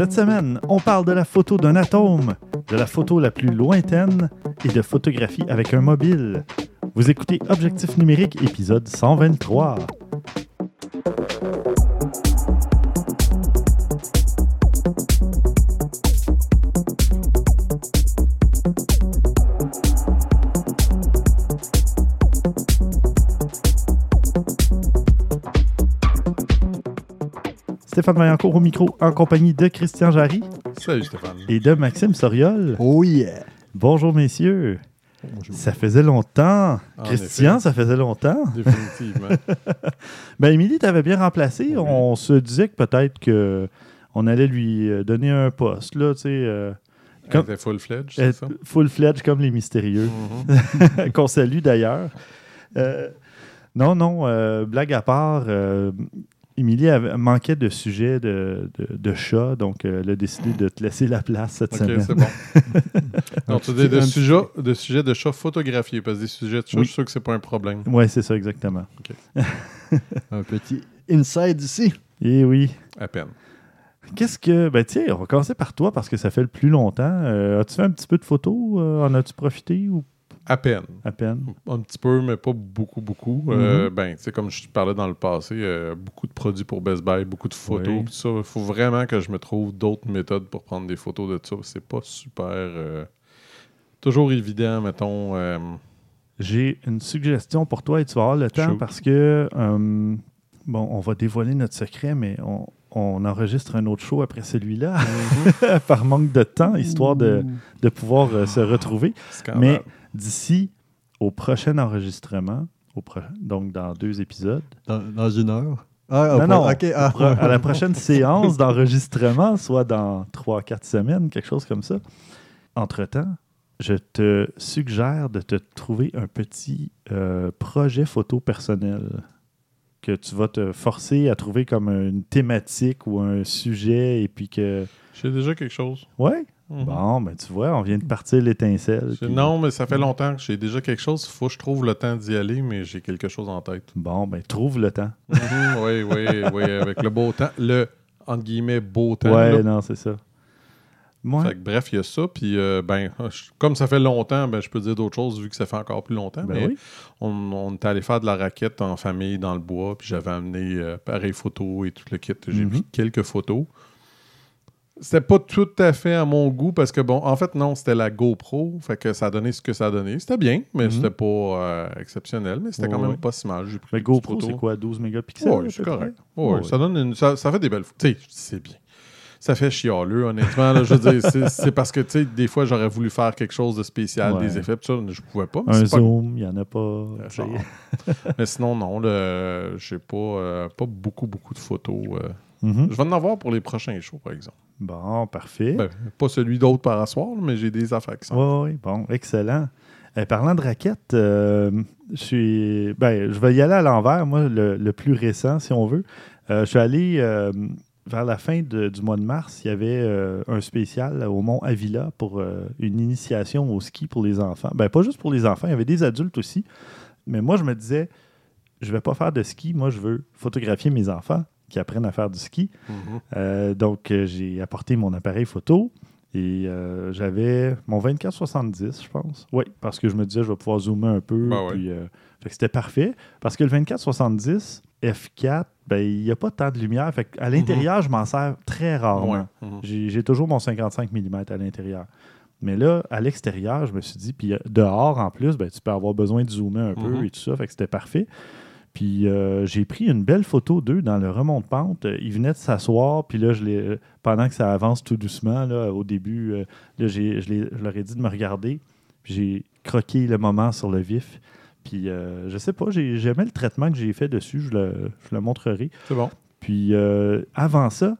Cette semaine, on parle de la photo d'un atome, de la photo la plus lointaine et de photographie avec un mobile. Vous écoutez Objectif numérique, épisode 123. Stéphane Vaillancourt au micro en compagnie de Christian Jarry Salut Stéphane. et de Maxime Soriol. Oh yeah! Bonjour messieurs. Bonjour. Ça faisait longtemps. En Christian, effet. ça faisait longtemps. Définitivement. Ben, Émilie t'avais bien remplacé. Oui. On se disait que peut-être que on allait lui euh, donner un poste, là, tu sais, euh, Elle Comme- était full-fledged, c'est ça? full-fledged comme les mystérieux, Mhm. qu'on salue d'ailleurs. Euh, non, non, euh, blague à part, euh, Émilie avait- manquait de sujets de, de, de chat, donc euh, elle a décidé de te laisser la place cette Ok, semaine. c'est bon. Donc, tu dis de sujets de, sujets de chats photographiés, parce que des sujets de chats, Oui. je suis sûr que c'est pas un problème. Oui, c'est ça, exactement. Un petit inside ici. Et oui. À peine. Qu'est-ce que. Ben, tiens, on va commencer par toi parce que ça fait le plus longtemps. Euh, As-tu fait un petit peu de photos Euh, En as-tu profité ou À peine. à peine Un petit peu, mais pas beaucoup, beaucoup. Mhm. Euh, ben, tu sais, comme je te parlais dans le passé, euh, beaucoup de produits pour Best Buy, beaucoup de photos. Oui. ça, il faut vraiment que je me trouve d'autres méthodes pour prendre des photos de ça. C'est pas super. euh, toujours évident, mettons. euh, J'ai une suggestion pour toi et tu vas avoir le temps Shoot. parce que. euh, bon, on va dévoiler notre secret, mais on, on enregistre un autre show après celui-là par manque de temps, histoire de, de pouvoir euh, se retrouver. scandale. Mais d'ici au prochain enregistrement, au pro- donc dans deux épisodes, Dans, dans une heure? Ah, Non, non. ok. ah. Pro- à la prochaine séance d'enregistrement, soit dans 3-4 semaines, quelque chose comme ça. Entre-temps, je te suggère de te trouver un petit euh, projet photo personnel que tu vas te forcer à trouver comme une thématique ou un sujet et puis que... J'ai déjà quelque chose. Ouais? Mhm. Bon, ben tu vois, on vient de partir l'étincelle. Puis- Non, mais ça fait longtemps que j'ai déjà quelque chose. Il faut que je trouve le temps d'y aller, mais j'ai quelque chose en tête. Bon, ben trouve le temps. Mhm, oui, oui, oui, avec le beau temps. Le, entre guillemets, beau temps. là. non, c'est ça. Moi, Fait que, bref, il y a ça. Puis, euh, ben, je- comme ça fait longtemps, ben, je peux dire d'autres choses vu que ça fait encore plus longtemps. ben mais oui. on, on est allé faire de la raquette en famille dans le bois. Puis j'avais amené euh, pareil photo et tout le kit. J'ai pris quelques photos. C'était pas tout à fait à mon goût parce que, bon, en fait, non, c'était la GoPro. Fait que ça a donné ce que ça a donné. C'était bien, mais Mhm. c'était pas euh, exceptionnel. Mais c'était quand même ouais. pas si mal. Mais GoPro, c'est quoi, 12 mégapixels? Oui, c'est correct. Ouais. Ça, donne une- ça, ça fait des belles photos. Tu sais, c'est bien. Ça fait chialeux, honnêtement. là. je veux dire, c'est- parce que, tu sais, des fois, j'aurais voulu faire quelque chose de spécial, des effets, tout ça, je pouvais pas. Un zoom, il n'y en a pas. Mais sinon, non, là, j'ai pas, euh, pas beaucoup, beaucoup de photos. euh. Mhm. Je vais en avoir pour les prochains shows, par exemple. Bon, parfait. Ben, pas celui d'autre par là, mais j'ai des sont. Oui, oui, bon, excellent. Euh, parlant de raquettes, euh, je suis. Ben, je vais y aller à l'envers, moi, le, le plus récent, si on veut. Euh, je suis allé vers la fin de- du mois de mars, il y avait un spécial au Mont Avila pour une initiation au ski pour les enfants. Ben, pas juste pour les enfants, il y avait des adultes aussi. Mais moi, je me disais, je vais pas faire de ski, moi, je veux photographier mes enfants qui apprennent à faire du ski. Mhm. Euh, donc, euh, j'ai apporté mon appareil photo et euh, j'avais mon 24-70, je pense. Oui, parce que je me disais, je vais pouvoir zoomer un peu. Ben ouais. euh, c'était parfait. Parce que le 24-70 F4, ben, il n'y a pas tant de lumière. Fait à l'intérieur, je m'en sers très rarement. Ouais. Mhm. J'ai j'ai toujours mon 55 mm à l'intérieur. Mais là, à l'extérieur, je me suis dit, puis dehors en plus, ben, tu peux avoir besoin de zoomer un peu Mhm. et tout ça. Fait que c'était parfait. Puis euh, j'ai pris une belle photo d'eux dans le remont de pente. Euh, Ils venaient de s'asseoir, puis là, je les, euh, pendant que ça avance tout doucement, là, au début, euh, là, j'ai- je, les- je leur ai dit de me regarder. Puis j'ai croqué le moment sur le vif. Puis euh, je sais pas, j'ai- j'aimais le traitement que j'ai fait dessus. Je le, je le montrerai. C'est bon. Puis avant ça,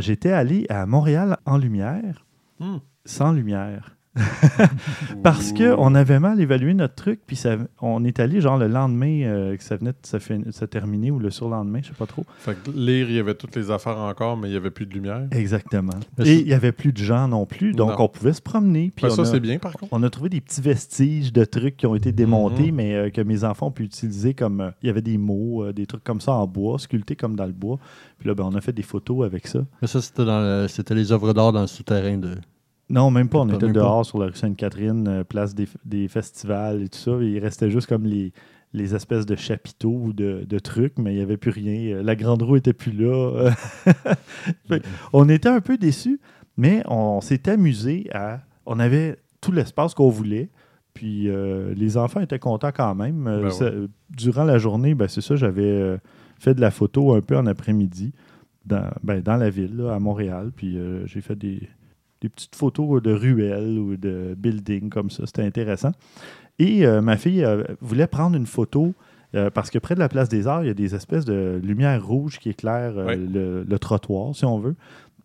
j'étais allé à Montréal en lumière, Hmm. sans lumière. Parce qu'on avait mal évalué notre truc, puis ça- on est allé genre le lendemain euh, que ça venait de se, fin- se terminer ou le surlendemain, je sais pas trop. Fait que lire, il y avait toutes les affaires encore, mais il n'y avait plus de lumière. Exactement. Mais Et il n'y avait plus de gens non plus, donc Non. on pouvait se promener. Puis Ben, on, ça, a, c'est bien, par contre. on a trouvé des petits vestiges de trucs qui ont été démontés, Mhm. mais euh, que mes enfants ont pu utiliser comme. euh, il y avait des mots, euh, des trucs comme ça en bois, sculptés comme dans le bois. Puis là, ben, on a fait des photos avec ça. Mais ça, c'était dans le- c'était les œuvres d'art dans le souterrain de. Non, même pas. On Pas- était dehors sur la rue Sainte-Catherine, euh, place des, des festivals et tout ça. il restait juste comme les, les espèces de chapiteaux ou de, de trucs, mais il n'y avait plus rien. Euh, La grande roue était plus là. On était un peu déçus, mais on, s'est amusé à. On avait tout l'espace qu'on voulait. Puis euh, les enfants étaient contents quand même. Ben ça- durant la journée, ben, c'est ça, j'avais euh, fait de la photo un peu en après-midi dans, ben, dans la ville, là, à Montréal. Puis euh, j'ai fait des, des petites photos de ruelles ou de buildings comme ça. C'était intéressant. Et euh, ma fille euh, voulait prendre une photo euh, parce que près de la place des Arts, il y a des espèces de lumières rouges qui éclairent le, le trottoir, si on veut.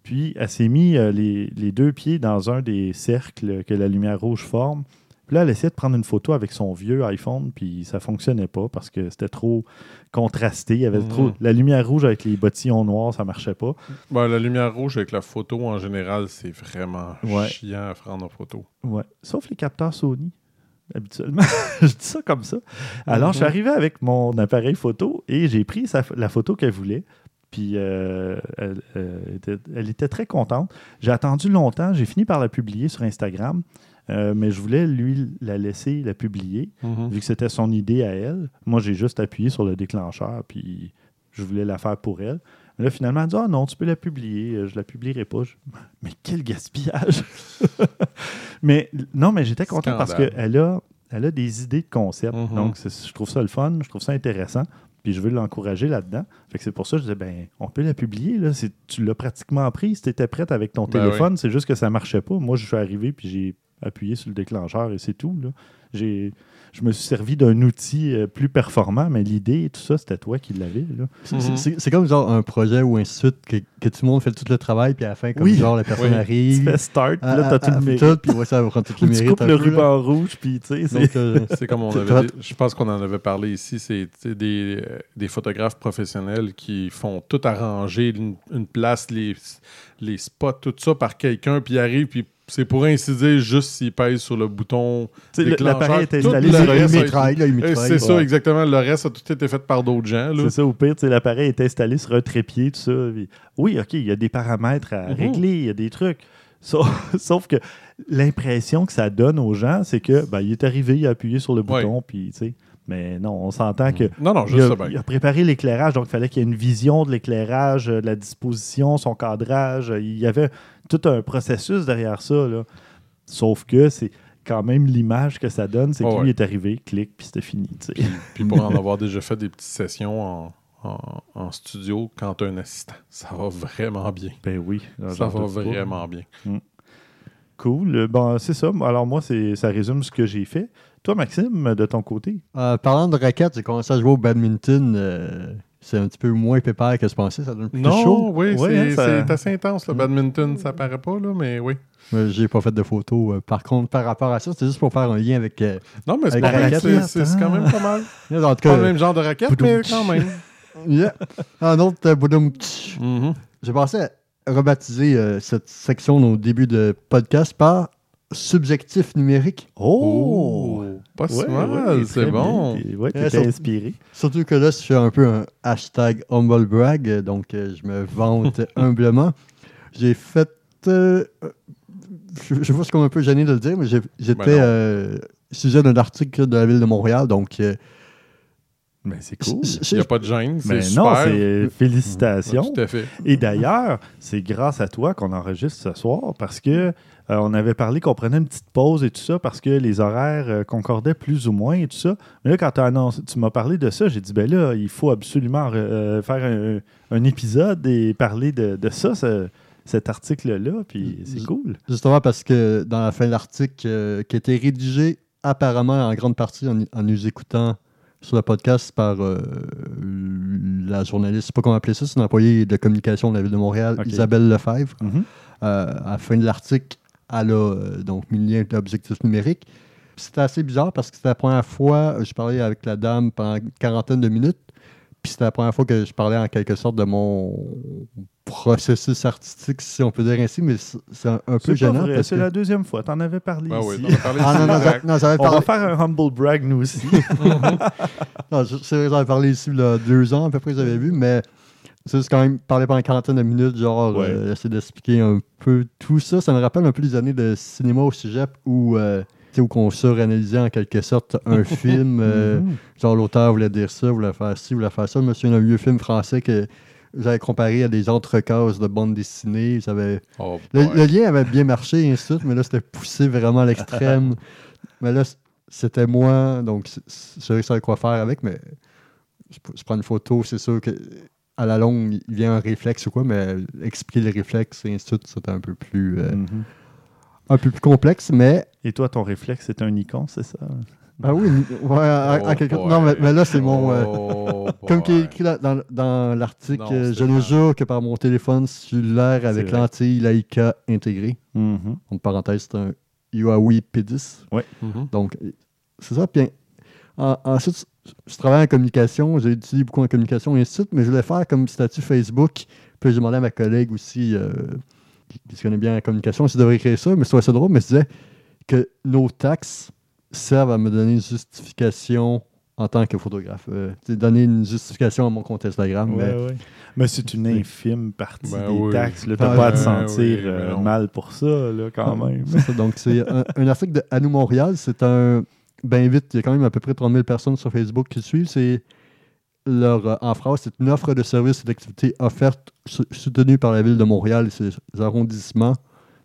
Puis elle s'est mis les, les deux pieds dans un des cercles que la lumière rouge forme. Puis là, elle essayait de prendre une photo avec son vieux iPhone, puis ça fonctionnait pas parce que c'était trop contrasté. Il y avait trop la lumière rouge avec les bottillons noirs, ça marchait pas. Ben, la lumière rouge avec la photo, en général, c'est vraiment Ouais. chiant à prendre en photo. Ouais. Sauf les capteurs Sony, habituellement. je dis ça comme ça. Alors, je suis Mhm. arrivé avec mon appareil photo et j'ai pris sa- la photo qu'elle voulait. Puis, euh, elle, euh, était, elle était très contente. J'ai attendu longtemps. J'ai fini par la publier sur Instagram. Euh, mais je voulais, lui, la laisser la publier, Mhm. vu que c'était son idée à elle. Moi, j'ai juste appuyé sur le déclencheur, puis je voulais la faire pour elle. Mais là, finalement, elle dit Ah non, tu peux la publier, euh, je la publierai pas. Je- Mais quel gaspillage Mais non, mais j'étais content parce qu'elle a, elle a des idées de concept. Mhm. Donc, je trouve ça le fun, je trouve ça intéressant. Puis je veux l'encourager là-dedans. Fait que c'est pour ça que je disais, ben, on peut la publier. Là. Tu l'as pratiquement prise, tu étais prête avec ton Ben téléphone. C'est juste que ça marchait pas. Moi, je suis arrivé, puis j'ai appuyé sur le déclencheur et c'est tout. Là. J'ai, je me suis servi d'un outil euh, plus performant, mais l'idée et tout ça, c'était toi qui l'avais. là. C'est- comme genre un projet ou de suite que, que tout le monde fait tout le travail, puis à la fin, comme Oui. genre la personne Oui. Tu arrive. fais start, puis à- là, à- t'as tout à- le mérite. tout, puis ouais, ça va prendre tout le tu mérite. coupes un le peu, là. ruban rouge, puis tu sais, c'est- euh, C'est comme on Tu- avait tu dit- je pense qu'on en avait parlé ici, c'est tu des, euh, des photographes professionnels qui font tout arranger, une, une place, les, les spots, tout ça par quelqu'un, puis ils arrivent, puis c'est pour ainsi dire juste s'ils pèsent sur le bouton. l'appareil est installé mitraille. C'est ça, exactement. Le reste a tout été fait par d'autres gens. C'est ça, au pire, l'appareil est installé sur un trépied, tout ça. puis- oui, OK, il y a des paramètres à Mhm. régler, il y a des trucs. Sauf, sauf que l'impression que ça donne aux gens, c'est que ben, il est arrivé, il a appuyé sur le Ouais. bouton, puis tu sais. Mais non, on s'entend que Non, non, il juste a, ça. ben. il a préparé l'éclairage, donc il fallait qu'il y ait une vision de l'éclairage, euh, de la disposition, son cadrage. Il y avait tout un processus derrière ça. là. Sauf que c'est quand même l'image que ça donne, c'est que ouais. lui est arrivé, clic, puis c'était fini. Puis, puis pour en avoir déjà fait des petites sessions en, en- en studio quand tu as un assistant, ça va vraiment bien. Ben oui. Ça va pas. vraiment bien. Cool. Euh, Bon, c'est ça. Alors, moi, ça résume ce que j'ai fait. Toi, Maxime, de ton côté? Euh, parlant de raquettes, j'ai commencé à jouer au badminton. euh, c'est un petit peu moins pépère que je pensais. Ça donne plus Non, chaud. oui, Ouais, c'est hein, ça- c'est assez intense le badminton, ça paraît pas, là, mais oui. Mais J'ai pas fait de photos. euh, par contre, par rapport à ça, c'était juste pour faire un lien avec. euh, Non, mais c'est pas raquette, c'est- là, c'est c'est quand même pas mal. en tout Pas le cas, même genre de raquette, mais quand même. yeah. un autre euh, boudoum, tch. Mhm. J'ai pensé à rebaptiser euh, cette section au début de podcast par subjectif numérique. Oh! Pas si Ouais, mal, ouais, c'est bon. bien. T'es- Ouais, ça- inspiré. Surtout que là, je fais un peu un hashtag humble brag, euh, donc euh, je me vante humblement. J'ai fait. euh, je, je vois ce qu'on est un peu gêné de le dire, mais j'ai- j'étais Ben euh, sujet d'un article de la ville de Montréal, donc. euh, Mais c'est cool. Il n'y a pas de gêne, c'est Mais super. non, c'est félicitations. Tout à fait. Et d'ailleurs, c'est grâce à toi qu'on enregistre ce soir parce que euh, on avait parlé qu'on prenait une petite pause et tout ça parce que les horaires euh, concordaient plus ou moins et tout ça. Mais là, quand annoncé- tu m'as parlé de ça, j'ai dit ben là, il faut absolument euh, faire un, un épisode et parler de, de ça, ce- cet article-là. Puis c'est cool. Justement parce que dans la fin de l'article, euh, qui a été rédigé apparemment en grande partie en, en nous écoutant sur le podcast par euh, la journaliste, je sais pas comment appeler ça, c'est une employée de communication de la ville de Montréal. Isabelle Lefebvre. Mhm. Euh, à la fin de l'article, ALA, euh, donc milieu d'objectifs numériques. C'était assez bizarre parce que c'était la première fois que je parlais avec la dame pendant une quarantaine de minutes. Puis c'était la première fois que je parlais en quelque sorte de mon processus artistique, si on peut dire ainsi, mais c'est un, un peu gênant. c'est que- la deuxième fois. T'en avais parlé Ben oui, ici. t'en as parlé Ah ici, non, non, non, j'avais On va parlé, faire un humble brag, nous aussi. non, je- c'est vrai, j'en avais parlé ici il y a deux ans à peu près, j'avais vu, mais c'est juste quand même parler pendant une quarantaine de minutes, genre Ouais. euh, essayer d'expliquer un peu tout ça. Ça me rappelle un peu les années de cinéma au cégep où, euh, où on suranalysait en quelque sorte un film. euh, Mhm. Genre l'auteur voulait dire ça, voulait faire ci, voulait faire ça. Je me souviens d'un vieux film français que j'avais comparé à des entrecases de bande dessinée. Oh, le, lien avait bien marché, et ainsi de suite, mais là, c'était poussé vraiment à l'extrême. mais là, c'était moi, donc c- c- je savais savais quoi faire avec, mais je, je prends une photo, c'est sûr que à la longue, il vient un réflexe ou quoi, mais expliquer le réflexe et ainsi de suite, c'était un peu plus euh, Mhm. un peu plus complexe, mais Et toi, ton réflexe, c'est un icon, c'est ça? ah oui, ouais, à- à Oh quelque- boy. non, mais, mais là, c'est mon euh, Oh Comme qui est écrit là- dans, dans l'article, euh, je ne jure que par mon téléphone cellulaire avec lentille Leica intégrée. Mhm. En parenthèse, c'est un Huawei P10. Mhm. Donc, c'est ça. Puis en- ensuite, je travaille en communication, j'ai étudié beaucoup en communication et ainsi de suite, mais je voulais faire comme statut Facebook. Puis j'ai demandé à ma collègue aussi, euh, qui, qui se connaît bien en communication, si je devrais écrire ça, mais trouvais ça drôle, mais je disais que nos taxes servent à me donner une justification en tant que photographe. Euh, tu sais, donner une justification à mon compte Instagram. mais Ouais, ouais. Mais c'est une infime partie Ben des oui. taxes. Tu n'as Ah, pas à te ouais, sentir oui, mais euh, mal pour ça, là, quand même. C'est ça, donc, c'est un, un article de Anou Montréal. C'est un. Ben vite, il y a quand même à peu près 30 000 personnes sur Facebook qui le suivent. C'est leur, euh, en phrase, c'est une offre de services et d'activités offerte sou- soutenue par la ville de Montréal et ses arrondissements.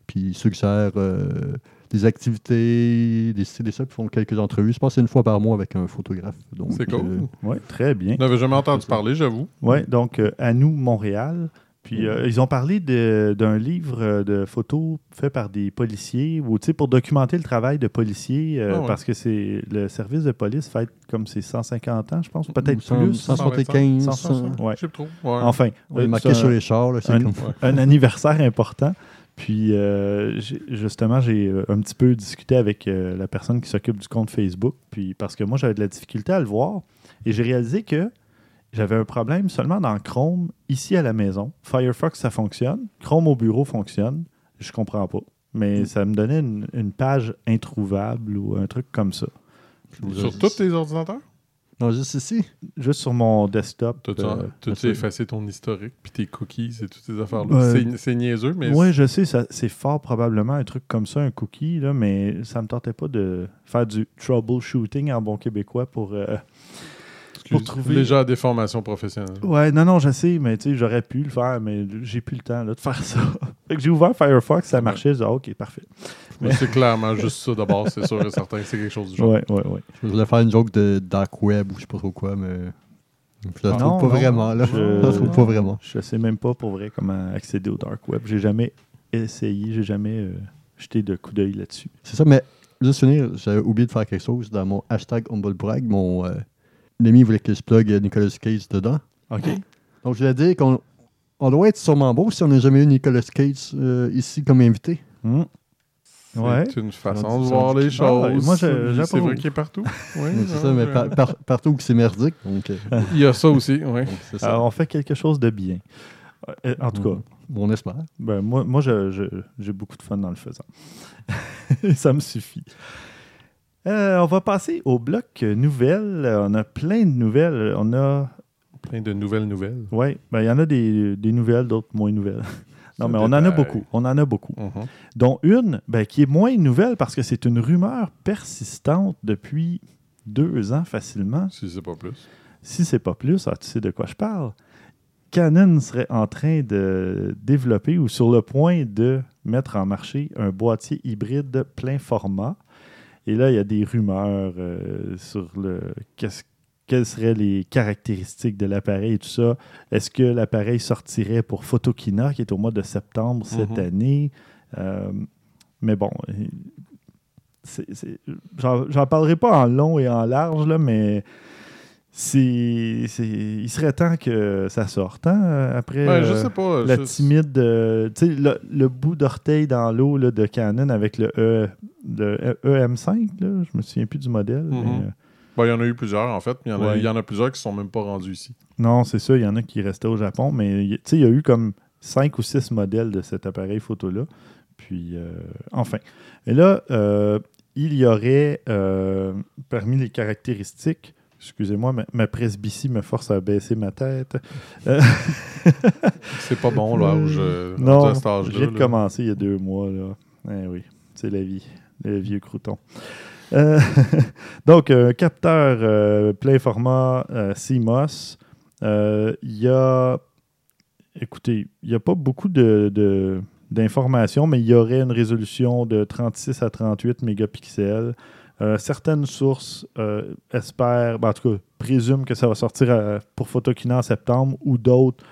Puis ils suggèrent euh, des activités, des ci, des ça, puis font quelques entrevues. Je pense que c'est une fois par mois avec un photographe. C'est cool. euh, Oui, très bien. Je n'avais jamais entendu parler, j'avoue. Oui, donc euh, à nous, Montréal. Puis euh, ils ont parlé de- d'un livre euh, de photos fait par des policiers, ou tu sais, pour documenter le travail de policiers, euh, Ah ouais. parce que c'est le service de police fête comme ses 150 ans, je pense, peut-être cent- plus. 175, 125, 100. Ouais. Je sais pas trop. Ouais. Enfin, euh, marqué c'est sur un- les chars. là, c'est un- comme- un anniversaire important. Puis, euh, justement, j'ai un petit peu discuté avec euh, la personne qui s'occupe du compte Facebook. Puis, parce que moi, j'avais de la difficulté à le voir. Et j'ai réalisé que j'avais un problème seulement dans Chrome, ici à la maison. Firefox, ça fonctionne. Chrome au bureau fonctionne. Je comprends pas. Mais ça me donnait une, une page introuvable ou un truc comme ça. Sur tous tes ordinateurs? Non, juste ici. Juste sur mon desktop. T'as-tu euh, effacé ton historique, puis tes cookies et toutes ces affaires-là? C'est- niaiseux, mais... Oui, je sais, ça- c'est fort probablement un truc comme ça, un cookie, là, mais ça me tentait pas de faire du troubleshooting en bon québécois pour. euh, pour trouver- Les gens à des formations professionnelles. Ouais, non, non, je sais, mais tu sais, j'aurais pu le faire, mais j'ai plus le temps là, de faire ça. fait que j'ai ouvert Firefox, ça marchait, j'ai dit, Ah, ok, parfait. Mais C'est clairement juste ça d'abord, c'est sûr et certain que c'est quelque chose du genre. Ouais, ouais, ouais. Je voulais faire une joke de dark web ou je sais pas trop quoi, mais je la Ah, trouve non, pas non, vraiment. Là. je- Je la trouve pas vraiment. Je sais même pas pour vrai comment accéder au dark web. J'ai jamais essayé, j'ai jamais euh, jeté de coup d'œil là-dessus. C'est ça, mais juste finir, j'avais oublié de faire quelque chose dans mon hashtag HumbleBrag. Mon euh, ami voulait que je plug euh, Nicolas Cage dedans. OK. Donc, je voulais dire qu'on on doit être sûrement beau si on n'a jamais eu Nicolas Cage euh, ici comme invité. Hmm. Ouais. C'est une façon de voir les Ah, choses. moi, je- c'est vrai qu'il est partout. Oui, c'est ça, mais par- par- partout où c'est merdique. Euh, Il y a ça aussi, oui. Alors, on fait quelque chose de bien. Euh, en tout cas, on espère. Ben, moi, j'ai beaucoup de fun dans le faisant. Ça me suffit. Euh, on va passer au bloc nouvelles. On a plein de nouvelles. On a. Plein de nouvelles nouvelles. Oui, ben, il y en a des, des nouvelles, d'autres moins nouvelles. non, Ça mais on en a beaucoup. On en a beaucoup. Mhm. Dont une ben, qui est moins nouvelle parce que c'est une rumeur persistante depuis deux ans facilement. Si c'est pas plus. Si c'est pas plus, ah, tu sais de quoi je parle. Canon serait en train de développer ou sur le point de mettre en marché un boîtier hybride plein format. Et là, il y a des rumeurs euh, sur le qu'est-ce- quelles seraient les caractéristiques de l'appareil et tout ça. Est-ce que l'appareil sortirait pour Photokina, qui est au mois de septembre cette Mhm. année? Euh, mais bon, j'en parlerai pas en long et en large, là, mais c'est, c'est- il serait temps que ça sorte, hein, après Ben, je euh, sais pas. la je- timide, euh, tu sais, le, le bout d'orteil dans l'eau là, de Canon avec le, e, le EM5, là, je me souviens plus du modèle. mais, euh, Ben, il y en a eu plusieurs, en fait. mais Il y, en a- Ouais. il y en a plusieurs qui sont même pas rendus ici. non, c'est ça, il y en a qui restaient au Japon, mais il- tu sais, il y a eu comme cinq ou six modèles de cet appareil photo-là. Puis, euh, enfin. Et là, euh, il y aurait, parmi les caractéristiques, excusez-moi, ma, ma presbytie me force à baisser ma tête. Euh, C'est pas bon, l'âge. euh, non, rendu à cet âge-là, je viens de là. commencer il y a deux mois. Là. Eh oui, c'est la vie, le vieux crouton. Euh, donc, un capteur euh, plein format euh, CMOS. Euh, Il y a, écoutez, il n'y a pas beaucoup de, de- d'informations, mais il y aurait une résolution de 36 à 38 mégapixels. Euh, certaines sources euh, espèrent, ben, en tout cas, présument que ça va sortir à- pour Photokina en septembre, ou d'autres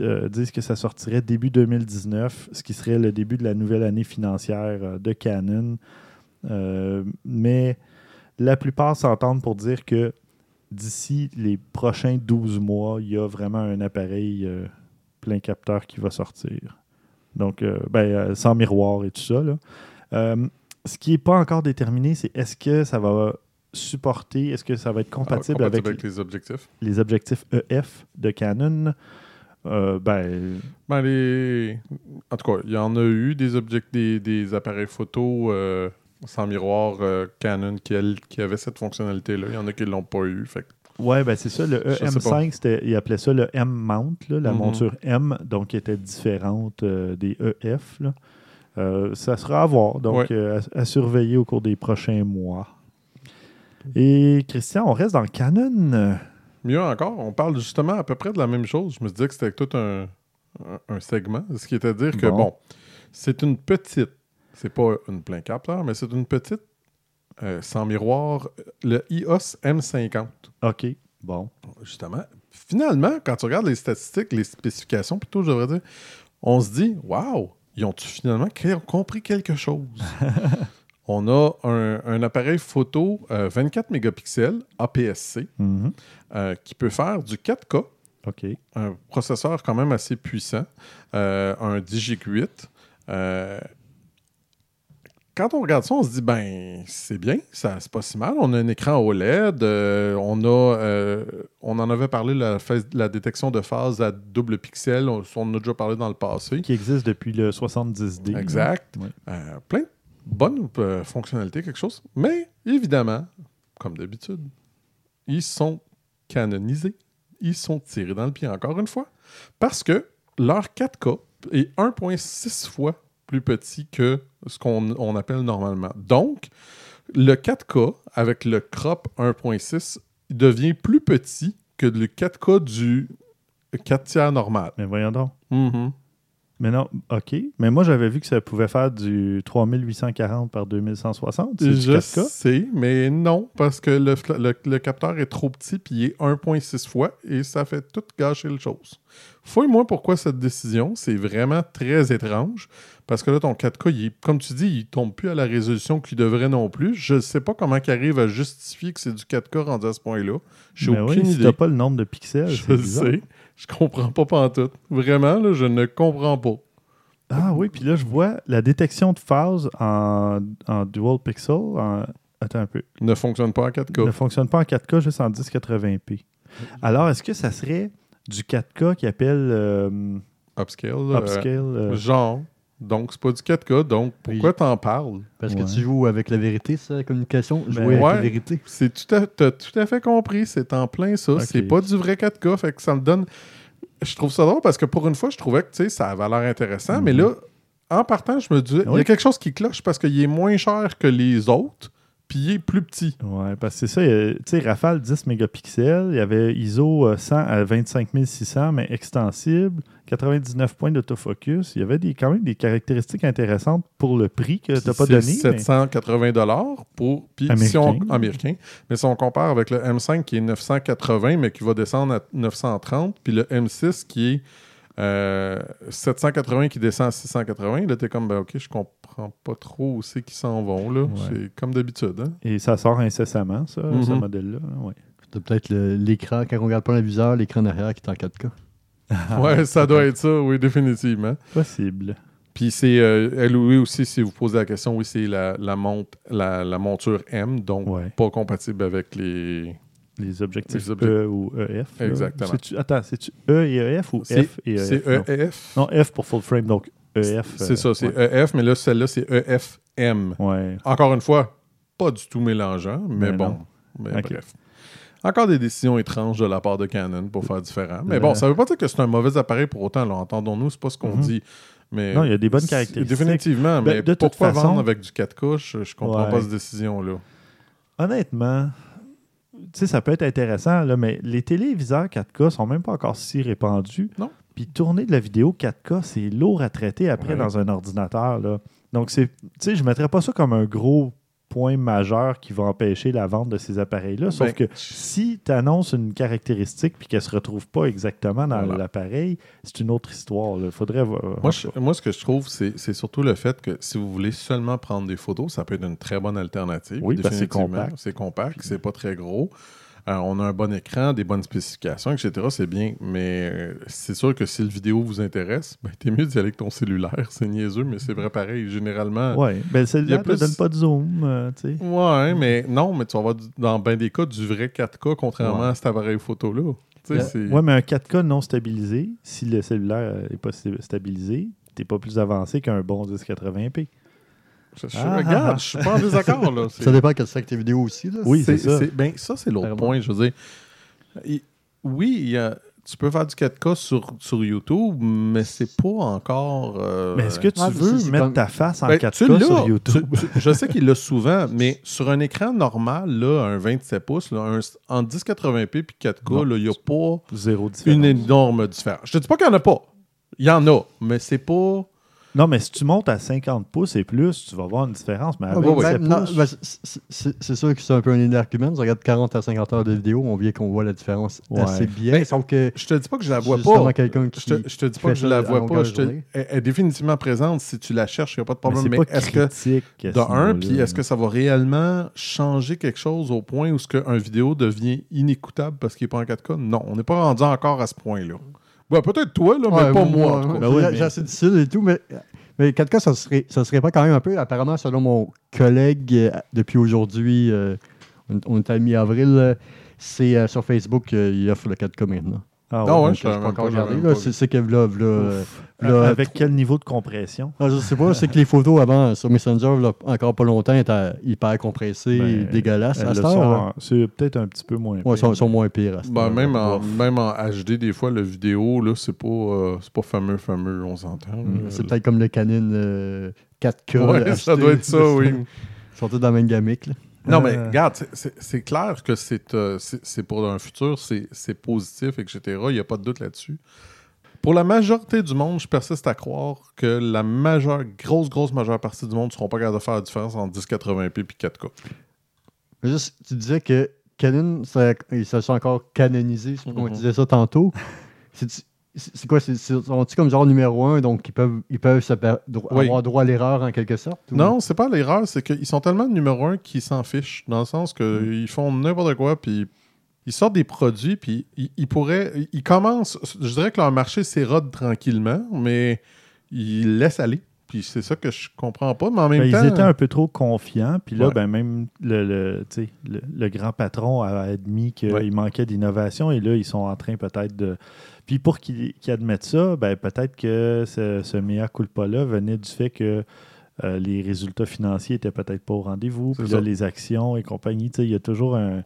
euh, disent que ça sortirait début 2019, ce qui serait le début de la nouvelle année financière euh, de Canon. Euh, mais la plupart s'entendent pour dire que d'ici les prochains 12 mois, il y a vraiment un appareil euh, plein capteur qui va sortir. Donc, euh, ben, euh, sans miroir et tout ça. Ce qui n'est pas encore déterminé, c'est est-ce que ça va supporter, est-ce que ça va être Ah, compatible, avec, avec les objectifs? les objectifs EF de Canon. Euh, ben, Ben, les... En tout cas, il y en a eu des, object- des, des appareils photo euh, sans miroir euh, Canon qui, avaient cette fonctionnalité-là. Il y en a qui ne l'ont pas eu. Fait ouais, ben c'est ça. Le Je sais EM5, c'était- ils appelaient ça le M-mount, la Mhm. monture M, donc qui était différente euh, des EF. là. Euh, ça sera à voir, donc Ouais. euh, à, à surveiller au cours des prochains mois. Et Christian, on reste dans le Canon. Mieux encore, on parle justement à peu près de la même chose. Je me disais que c'était tout un, un, un segment. Ce qui est à dire que, Bon. bon, c'est une petite, c'est pas une plein capteur, mais c'est une petite euh, sans miroir, le iOS M50. OK, bon. Justement, finalement, quand tu regardes les statistiques, les spécifications, plutôt, je devrais dire, on se dit, waouh, ils ont-tu finalement compris quelque chose? on a un, un appareil photo euh, 24 mégapixels APS-C Mhm. euh, qui peut faire du 4K, OK. un processeur quand même assez puissant, euh, un Digic 8. Quand on regarde ça, on se dit, ben, c'est bien, ça c'est pas si mal. On a un écran OLED, euh, on, a, euh, on en avait parlé, la, phase- la détection de phase à double pixel, on, on en a déjà parlé dans le passé. Qui existe depuis le 70D. là. Exact. Ouais. Euh, plein de bonnes fonctionnalités, quelque chose. Mais évidemment, comme d'habitude, ils sont canonisés. Ils sont tirés dans le pied encore une fois. Parce que leur 4K est 1,6 fois plus petit que ce qu'on on appelle normalement. Donc, le 4K avec le crop 1.6 il devient plus petit que le 4K du 4 tiers normal. Mais voyons donc. Mhm. Mais non, OK. Mais moi, j'avais vu que ça pouvait faire du 3840 par 2160. C'est Je 4K. sais, mais non, parce que le, fla- le- le capteur est trop petit puis il est 1.6 fois et ça fait tout gâcher le chose. Fouille-moi pourquoi cette décision, c'est vraiment très étrange parce que là, ton 4K, il comme tu dis, il tombe plus à la résolution qu'il devrait non plus. Je ne sais pas comment il arrive à justifier que c'est du 4K rendu à ce point-là. J'ai Mais aucune oui, si idée. t'as pas le nombre de pixels, Je sais. Je comprends pas pantoute. Vraiment, là, je ne comprends pas. Ah oui, puis là, je vois la détection de phase en, en dual pixel. en- Attends un peu. Ne fonctionne pas en 4K. ne fonctionne pas en 4K, juste en 1080p. Alors, est-ce que ça serait du 4K qui appelle euh, Upscale. là, upscale euh, euh, genre. Donc, c'est pas du 4K. Donc, pourquoi t'en parles? Parce Ouais. que tu joues avec la vérité, ça, la communication. Ben, Jouer avec ouais. la vérité. C'est tout à, t'as tout à fait compris. C'est en plein ça. Ok. C'est pas du vrai 4K. Fait que ça me donne. Je trouve ça drôle parce que pour une fois, je trouvais que tu sais, ça avait l'air intéressant. Mais Mhm. là, en partant, je me disais, il y a quelque chose qui cloche parce qu'il est moins cher que les autres, puis il est plus petit. Ouais, parce que c'est ça. Tu sais, Rafale 10 mégapixels, il y avait ISO euh, 100 à 25600, mais extensible, 99 points d'autofocus. Il y avait des, quand même des caractéristiques intéressantes pour le prix que tu n'as pas donné. mais- 780 dollars pour puis si on- Américain. américain. Mais si on compare avec le M5 qui est 980 mais qui va descendre à 930, puis le M6 qui est euh, 780 qui descend à 680, là t'es comme ben ok, je comprends pas trop où c'est qu'ils s'en vont là. Ouais. C'est comme d'habitude. Hein? Et ça sort incessamment, ça, ce modèle-là. Ouais. C'est peut-être le- l'écran, quand on regarde pas le viseur, l'écran derrière qui est en 4K. ouais, ça doit être ça, oui, définitivement. Possible. Puis c'est, euh, elle oui aussi, si vous posez la question, oui, c'est la, la, monte, la, la monture M, donc Ouais. pas compatible avec les... Les objectifs Les. E ou EF. Exactement. Attends, c'est-tu E et EF ou C'est- F et EF? C'est non? EF. Non, F pour full frame, donc EF. C'est euh, ça, c'est ouais. EF, mais là, celle-là, c'est EFM. Ouais. Encore une fois, pas du tout mélangeant, mais bon. non. Mais Ok. bref. Encore des décisions étranges de la part de Canon pour faire différent. Mais bon, ça veut pas dire que c'est un mauvais appareil pour autant. Entendons-nous, c'est pas ce qu'on Mhm. dit. Mais Non, il y a des bonnes caractéristiques. Définitivement, Ben, mais de toute pourquoi façon- vendre avec du 4K Je, je comprends Ouais. pas cette décision-là. Honnêtement, ça peut être intéressant, là, mais les téléviseurs 4K sont même pas encore si répandus. Non. Puis tourner de la vidéo 4K, c'est lourd à traiter après Ouais. dans un ordinateur. Là. Donc, c'est, tu sais, je ne mettrais pas ça comme un gros point majeur qui va empêcher la vente de ces appareils-là. Sauf Ben, que si tu annonces une caractéristique puis qu'elle ne se retrouve pas exactement dans Voilà. l'appareil, c'est une autre histoire. Faudrait voir. Moi, je- moi, ce que je trouve, c'est surtout le fait que si vous voulez seulement prendre des photos, ça peut être une très bonne alternative. Oui, parce que c'est compact. C'est compact, c'est pas très gros. Euh, on a un bon écran, des bonnes spécifications, etc. C'est bien, mais euh, c'est sûr que si le vidéo vous intéresse, ben, t'es mieux d'y aller avec ton cellulaire. C'est niaiseux, mais c'est vrai pareil. Généralement, Oui, ben, celle-là ne plus- donne pas de zoom. euh, tu sais. Ouais, mais non, mais tu vas avoir du- dans bien des cas du vrai 4K, contrairement Ouais. à cet appareil photo-là. Oui, mais un 4K non stabilisé, si le cellulaire n'est pas sta- stabilisé, tu pas plus avancé qu'un bon 1080p. Je, je- Ah, regarde, ah, ah. je suis pas en désaccord. Là. Ça dépend quelle c'est que tes vidéos aussi. Là. Oui, c'est ça. Ben, ça, c'est l'autre point. Je veux dire, Il- oui, il y a- tu peux faire du 4K sur, sur YouTube, mais c'est pas encore. euh, Mais est-ce que tu Ah, veux mettre ta face en ben, 4K tu l'as. sur YouTube? Tu- tu- je sais qu'il l'a souvent, mais sur un écran normal, là, un 27 pouces, là, un, en 1080p puis 4K, Non. là, il n'y a pas Zéro différence. une énorme différence. Je te dis pas qu'il n'y en a pas. Il y en a, mais c'est pas. Non, mais si tu montes à 50 pouces et plus, tu vas voir une différence. Mais à Ah, 27 ben, non, pouces, ben, c'est- sûr que c'est un peu un argument. Tu regardes 40 à 50 heures de vidéo, on vient qu'on voit la différence Ouais. assez bien. Ben, sauf que Je te dis pas que je la vois pas. quelqu'un qui. Je te, je te dis pas que je la vois pas. Je te- elle, elle est définitivement présente. Si tu la cherches, il n'y a pas de problème. Mais, est-ce que, de un, puis est-ce que ça va réellement changer quelque chose au point où ce qu'un vidéo devient inécoutable parce qu'il n'est pas en 4K? Non, on n'est pas rendu encore à ce point-là. Ouais, peut-être toi, là, mais Ouais, pas moi. Ben oui, j'ai mais- j'ai assez difficile et tout, mais, mais 4K, ça serait, ça serait pas quand même un peu. Apparemment, selon mon collègue, euh, depuis aujourd'hui, euh, on, on est à mi-avril, euh, c'est euh, sur Facebook qu'il offre le 4K maintenant. Ah Ah ouais, ouais. je euh, encore pas, regarder. même là, pas C'est vu. c'est que là, là, euh, Avec quel niveau de compression? ah, je sais pas, c'est que les photos avant sur Messenger, là, encore pas longtemps, étaient hyper compressées, Ben, dégueulasses. À en- C'est peut-être un petit peu moins. ouais, pire. sont, sont moins pires. à Ben, même, en, même en HD, des fois, le vidéo, là, c'est pas, euh, pas fameux, fameux, on s'entend. Mm. C'est peut-être comme le Canon euh, 4K. Ouais, là, ça doit être ça, oui. Ils sont tous dans la même gamique. là. Non, mais Euh. regarde, c'est- clair que c'est euh, c'est- pour un futur, c'est positif, etc. Il n'y a pas de doute là-dessus. Pour la majorité du monde, je persiste à croire que la majeure, grosse, grosse majeure partie du monde ne seront pas capables de faire la différence entre 1080p et 4K. Mais Juste, tu disais que Canon, ça- ils se sont encore canonisés, c'est pourquoi on Mhm. disait ça tantôt. C'est quoi? Sont-ils comme genre numéro un, donc ils peuvent, ils peuvent se Oui. avoir droit à l'erreur en quelque sorte? ou- Non, c'est pas l'erreur, c'est qu'ils sont tellement numéro un qu'ils s'en fichent, dans le sens qu'ils font n'importe quoi, puis ils sortent des produits, puis ils, ils pourraient. Ils commencent. Je dirais que leur marché s'érode tranquillement, mais ils laissent aller. Puis c'est ça que je comprends pas, mais en même Ben, temps. Ils étaient un peu trop confiants. Puis là, Ouais. ben, même le, le, le- le grand patron a admis qu'il Ouais. manquait d'innovation. Et là, ils sont en train peut-être de. Puis pour qu'ils admettent ça, ben, peut-être que ce, ce mea culpa-là venait du fait que euh, les résultats financiers étaient peut-être pas au rendez-vous. Puis là, les actions et compagnie, il y a toujours un.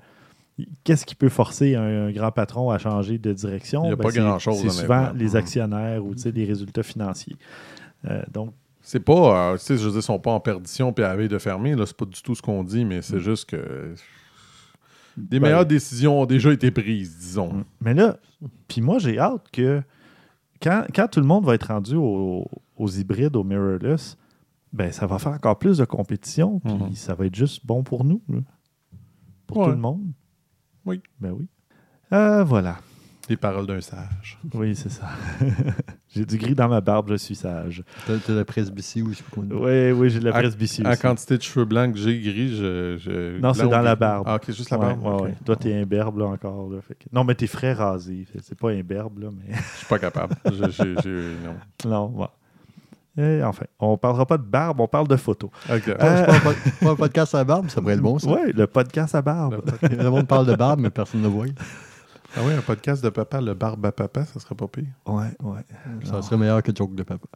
Qu'est-ce qui peut forcer un, un grand patron à changer de direction? Il y a Ben, pas grand-chose, C'est souvent les Mhm. actionnaires ou les résultats financiers. Euh, donc, C'est pas, euh, tu sais, je veux dire, ils sont pas en perdition puis à la veille de fermer, là, c'est pas du tout ce qu'on dit, mais c'est juste que des Ben- meilleures décisions ont déjà été prises, disons. Mm. Mais là, puis moi, j'ai hâte que quand, quand tout le monde va être rendu au- aux hybrides, aux mirrorless, ben ça va faire encore plus de compétition, puis Mhm. ça va être juste bon pour nous, là. pour Ouais. tout le monde. Oui. Ben oui. Euh, voilà. Les paroles d'un sage. Oui, c'est ça. j'ai du gris dans ma barbe, je suis sage. T'as t'as la presbytie ou je sais pas. Oui, oui, j'ai de la À- presbytie En aussi. quantité de cheveux blancs que j'ai gris, je. je- Non, c'est dans la barbe. Ah, ok, juste la Ouais, barbe? ouais, ok. ouais. Toi, t'es imberbe, là, encore. là, fait que- Non, mais t'es frais rasé. C'est pas imberbe, là, mais... Je suis pas capable. Je- non. non, bon. Et enfin, on parlera pas de barbe, on parle de photos. Ok. Euh, pas, un pod- pas un podcast à la barbe, ça pourrait être bon, ça. Oui, le podcast à barbe. Le monde parle de barbe, mais personne ne le voit. Ah oui, un podcast de papa, le barbe à papa, ça serait pas pire. Ouais, ouais. Ça serait meilleur que Joke de papa.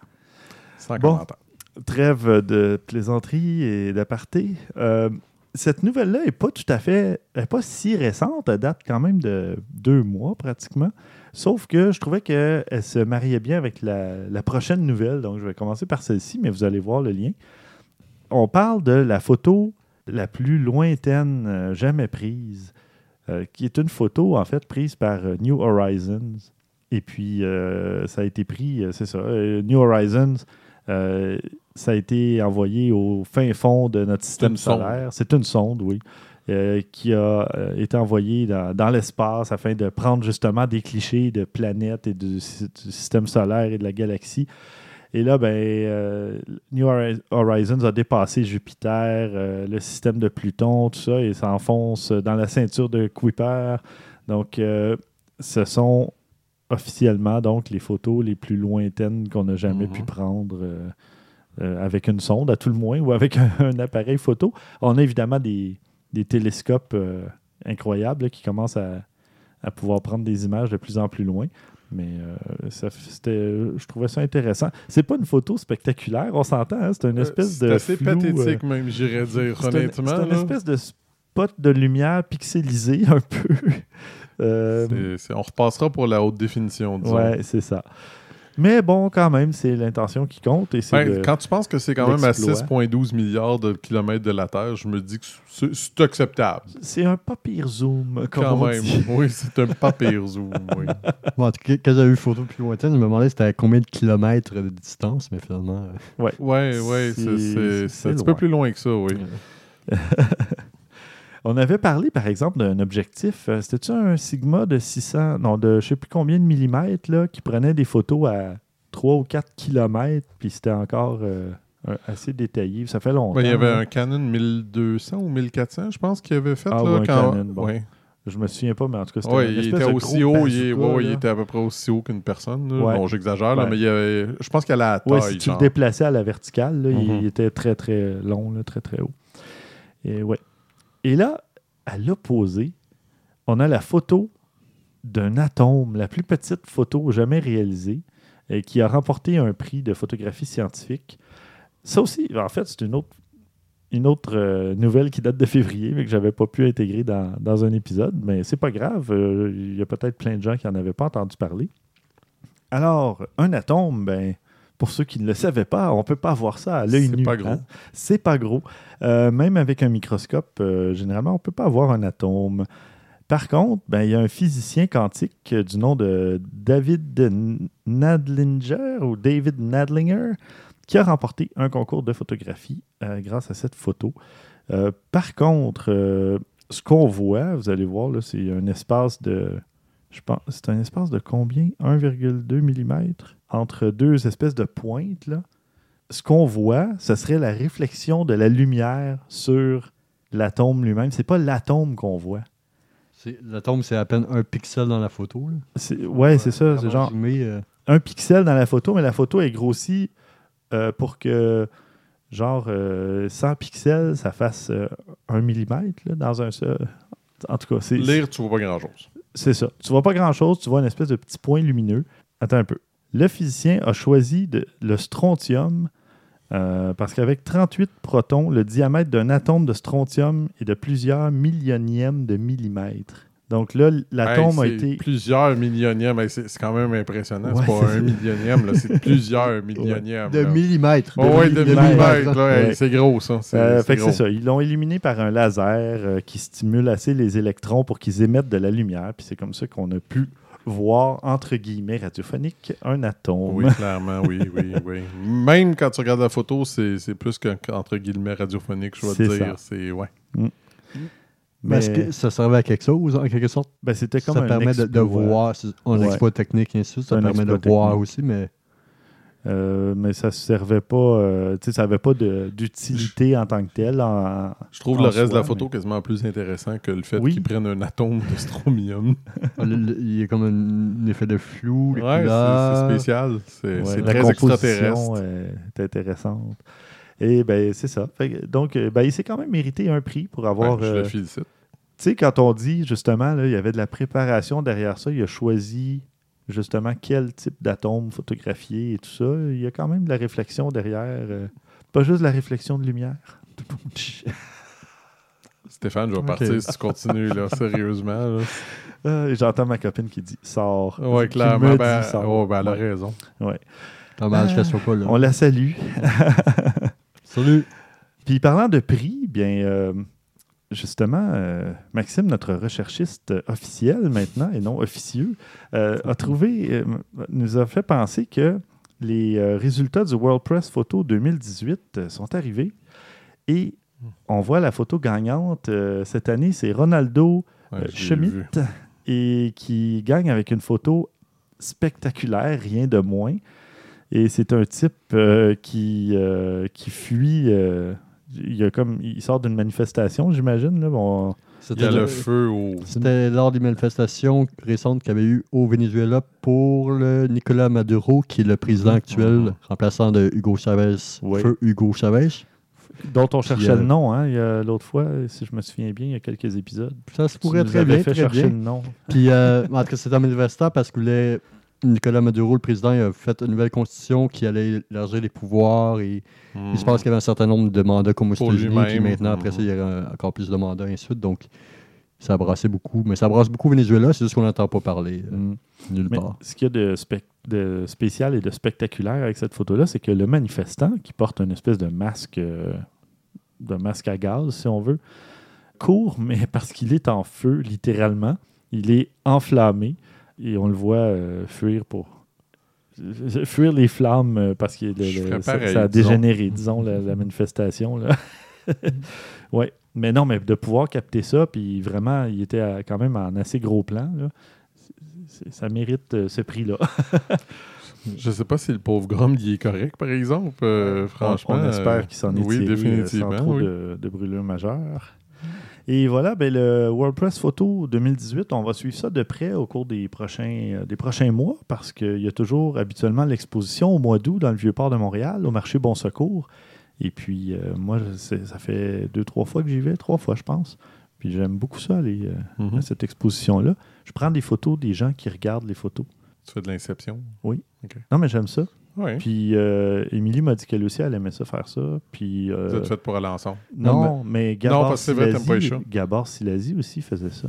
Sans Bon. commentaire. Trêve de plaisanterie et d'aparté. Euh, cette nouvelle-là n'est pas tout à fait, elle est pas si récente, elle date quand même de deux mois pratiquement. Sauf que je trouvais qu'elle se mariait bien avec la, la prochaine nouvelle, donc je vais commencer par celle-ci, mais vous allez voir le lien. On parle de la photo la plus lointaine euh, jamais prise, euh, qui est une photo en fait prise par euh, New Horizons. Et puis, euh, ça a été pris, c'est ça, New Horizons, ça a été envoyé au fin fond de notre système solaire. C'est une sonde, oui, euh, qui a euh, été envoyée dans, dans l'espace afin de prendre justement des clichés de planètes et du système solaire et de la galaxie. Et là, ben, euh, New Hori- Horizons a dépassé Jupiter, euh, le système de Pluton, tout ça, et s'enfonce dans la ceinture de Kuiper. Donc, euh, ce sont officiellement donc les photos les plus lointaines qu'on n'a jamais Mhm. pu prendre euh, euh, avec une sonde, à tout le moins, ou avec un, un appareil photo. On a évidemment des, des télescopes incroyables là, qui commencent à, à pouvoir prendre des images de plus en plus loin. Mais euh, ça, c'était, je trouvais ça intéressant. C'est pas une photo spectaculaire, on s'entend. hein, c'est une espèce Euh, de. C'est assez flou, euh, pathétique, même, j'irais dire, honnêtement. C'est une espèce de spot de lumière pixelisé un peu. Euh, on repassera pour la haute définition, disons. ouais, c'est ça. Mais bon, quand même, c'est l'intention qui compte. Et Ben, Quand tu penses que c'est quand même à l'exploit. 6,12 milliards de kilomètres de la Terre, je me dis que c'est acceptable. c'est un pas pire zoom, comme Quand on même. dit. Oui, c'est un pas pire zoom. oui. Bon, en tout cas, quand j'avais vu photo plus lointaine, je me demandais c'était à combien de kilomètres de distance, mais finalement. euh, Ouais, ouais, c'est- un petit peu plus loin que ça, oui. On avait parlé, par exemple, d'un objectif. euh, C'était-tu un Sigma de 600, non, de je sais plus combien de millimètres, là, qui prenait des photos à 3 ou 4 kilomètres, puis c'était encore euh, assez détaillé. Ça fait longtemps. Il y avait là. un Canon 1200 ou 1400, je pense, qu'il avait fait. Ah, là, ouais, un quand... Canon, bon. ouais. Je me souviens pas, mais en tout cas, c'était Ouais, il était de aussi haut, il, est- bazooka, ouais, il était à peu près aussi haut qu'une personne. Bon, j'exagère, mais il y avait, je pense qu'elle a la taille. Si tu le déplaçais à la verticale, là, il- Mhm. il, était très, très long, là, très, très haut. Et, ouais. Et là, à l'opposé, on a la photo d'un atome, la plus petite photo jamais réalisée, et qui a remporté un prix de photographie scientifique. Ça aussi, en fait, c'est une autre, euh, nouvelle qui date de février, mais que j'avais pas pu intégrer dans, dans un épisode. Mais c'est pas grave, euh, il y a peut-être plein de gens qui n'en avaient pas entendu parler. Alors, un atome, ben, pour ceux qui ne le savaient pas, on ne peut pas voir ça à l'œil C'est nu. pas gros. hein. C'est pas gros. Euh, même avec un microscope, euh, généralement, on ne peut pas voir un atome. Par contre, ben, il y a un physicien quantique euh, du nom de David Nadlinger ou David Nadlinger qui a remporté un concours de photographie euh, grâce à cette photo. Par contre, ce qu'on voit, vous allez voir, là, c'est un espace de. Je pense, c'est un espace de combien? 1,2 mm entre deux espèces de pointes. Là. Ce qu'on voit, ce serait la réflexion de la lumière sur l'atome lui-même. C'est pas l'atome qu'on voit. c'est- L'atome, c'est à peine un pixel dans la photo. là. C'est, ouais, c'est ça. C'est Vraiment genre euh, un pixel dans la photo, mais la photo est grossie euh, pour que, genre, euh, 100 pixels, ça fasse euh, un millimètre là, dans un seul. En tout cas, c'est, Lire, tu vois pas grand-chose. C'est ça. Tu vois pas grand-chose, tu vois une espèce de petit point lumineux. Attends un peu. Le physicien a choisi le strontium euh, parce qu'avec 38 protons, le diamètre d'un atome de strontium est de plusieurs millionièmes de millimètre. Donc là, l'atome Hey, a c'est été... Plusieurs millionièmes. Hey, C'est quand même impressionnant. Ouais, c'est pas un millionième, là, c'est plusieurs millionièmes. de millimètres. Oh, ouais, de millimètres. Ouais. C'est gros, ça. C'est Euh, que gros. c'est ça. Ils l'ont éliminé par un laser euh, qui stimule assez les électrons pour qu'ils émettent de la lumière. Puis c'est comme ça qu'on a pu voir, entre guillemets, radiophonique, un atome. Oui, clairement, oui, oui, oui. Même quand tu regardes la photo, c'est plus qu'entre guillemets radiophonique, je ça. dire. C'est ouais. Mais que ça servait à quelque chose, en quelque sorte? ben, c'était comme ça un permet de, voir, un Ouais. exploit technique, et ainsi de suite, ça permet de voir aussi, mais Euh, mais ça ne servait pas, euh, tu sais, ça n'avait pas d'utilité en tant que tel. en- Je trouve en le reste de la photo quasiment plus intéressant que le fait Oui. qu'ils prennent un atome de le- il y a comme un, un effet de flou, ouais, c'est- couleurs. c'est spécial. C'est Ouais, c'est la très composition extraterrestre. est intéressante. Et ben c'est ça. Fait donc, euh, ben, il s'est quand même mérité un prix pour avoir. Ouais, je euh, le félicite. Tu sais, quand on dit justement, là, il y avait de la préparation derrière ça, il a choisi justement quel type d'atome photographier et tout ça. Il y a quand même de la réflexion derrière. euh, pas juste de la réflexion de lumière. Stéphane, je vais partir si tu continues, là, sérieusement. là. Euh, J'entends ma copine qui dit sors. Ouais, Qui clairement. me Ben, dit, sors. oh, ben, elle a Ouais. raison. Dommage qu'elle soit pas là. On la salue. Salut! Puis parlant de prix, bien euh, justement, euh, Maxime, notre recherchiste officiel maintenant et non officieux, euh, a trouvé, euh, nous a fait penser que les résultats du World Press Photo 2018 euh, sont arrivés et on voit la photo gagnante cette année, c'est Ronaldo Ouais, et qui gagne avec une photo spectaculaire, rien de moins. Et c'est un type qui, qui fuit. Euh, il, y a comme, il sort d'une manifestation, j'imagine. là. Bon, Il y a le- le feu au. C'était lors des manifestations récentes qu'il y avait eu au Venezuela pour le Nicolas Maduro, qui est le président Mhm. actuel, remplaçant de Hugo Chavez, Oui. feu Hugo Chavez. dont on cherchait euh, le nom hein, il y a l'autre fois, si je me souviens bien, il y a quelques épisodes. Ça se Tu pourrait nous très bien, fait très chercher bien. le nom. Puis, euh, en tout cas, c'était un manifestant parce que voulait- Nicolas Maduro, le président, il a fait une nouvelle constitution qui allait élargir les pouvoirs et il se passe qu'il y avait un certain nombre de mandats comme aux États-Unis. Puis maintenant, après ça, Mhm. il y aura encore plus de mandats et ainsi de suite. Donc, ça a brassé beaucoup. Mais ça brasse beaucoup au Venezuela, c'est juste qu'on n'entend pas parler euh, Mm. nulle Mais part. ce qu'il y a de, spec- de spécial et de spectaculaire avec cette photo-là, c'est que le manifestant, qui porte une espèce de masque, euh, de masque à gaz, si on veut, court, mais parce qu'il est en feu, littéralement. Il est enflammé et on le voit euh, fuir pour. Fuir les flammes euh, parce que ça, pareil, ça a dégénéré, disons, la, la manifestation. Là. ouais. Mais non, mais de pouvoir capter ça, puis vraiment, il était à- quand même en assez gros plan. là. Ça mérite euh, ce prix-là. Je sais pas si le pauvre Grom il est correct, par exemple. euh, franchement. on espère qu'il s'en est oui, tiré définitivement, sans trop oui. de, de brûlures majeures. Et voilà, ben, le World Press Photo 2018, on va suivre ça de près au cours des prochains, euh, des prochains mois parce qu'il y a toujours habituellement l'exposition au mois d'août dans le Vieux-Port de Montréal, au marché Bon Secours. Et puis, euh, moi, ça fait deux, trois fois que j'y vais, trois fois, je pense. Puis j'aime beaucoup ça, euh, Mhm. à cette exposition-là. Je prends des photos des gens qui regardent les photos. Tu fais de l'inception? Non, mais j'aime ça. Oui. Puis euh, Émilie m'a dit qu'elle aussi, elle aimait ça faire ça. Puis, euh, Vous êtes fait pour aller ensemble. non, mais Gabor Silasi- chats. Gabor Silasi aussi faisait ça.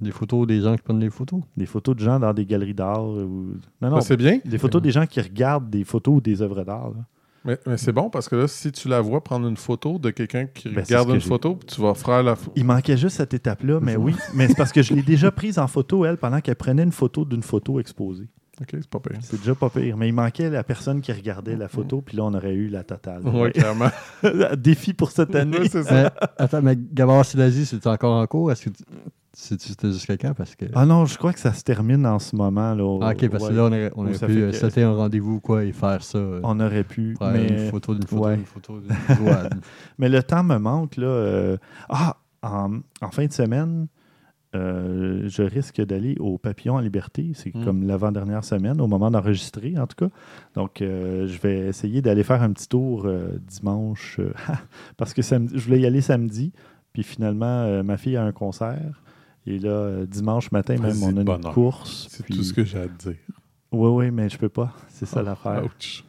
Des photos des gens qui prennent des photos. Des photos de gens dans des galeries d'art. euh, Ou... Non, non, c'est bien. des photos des gens qui regardent des photos ou des œuvres d'art. Mais, mais c'est bon parce que là, si tu la vois prendre une photo de quelqu'un qui Ben, regarde une photo, tu vas faire la photo. Il manquait juste cette étape-là, mais oui. Mais c'est parce que je l'ai déjà prise en photo, elle, pendant qu'elle prenait une photo d'une photo exposée. Ok, c'est pas pire. C'est déjà pas pire. Mais il manquait la personne qui regardait la photo, puis là, on aurait eu la totale. Oui, clairement. Défi pour cette année. Ouais, c'est ça. Mais, attends, mais Gabor Silasi, c'est encore en cours? Est-ce que tu- c'était jusqu'à quand? Parce que. Ah non, je crois que ça se termine en ce moment. Là, Ah, ok, parce Ouais. que là, on aurait, on pu euh, que- sauter un rendez-vous quoi, et faire ça. euh, On aurait pu. mais... une photo d'une photo ouais. d'une photo d'une. Mais le temps me manque. Là, euh, Ah, en, en fin de semaine, euh, je risque d'aller au Papillon en Liberté. C'est Mm. comme l'avant-dernière semaine, au moment d'enregistrer, en tout cas. Donc, euh, je vais essayer d'aller faire un petit tour euh, dimanche. parce que samedi, je voulais y aller samedi. Puis finalement, ma fille a un concert. Et là, dimanche matin, même, on a une bonheur. course. C'est puis- tout ce que j'ai à te dire. Oui, oui, mais je peux pas. C'est ça Oh, l'affaire. ouch.